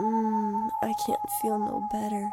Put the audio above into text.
Mm, I can't feel no better.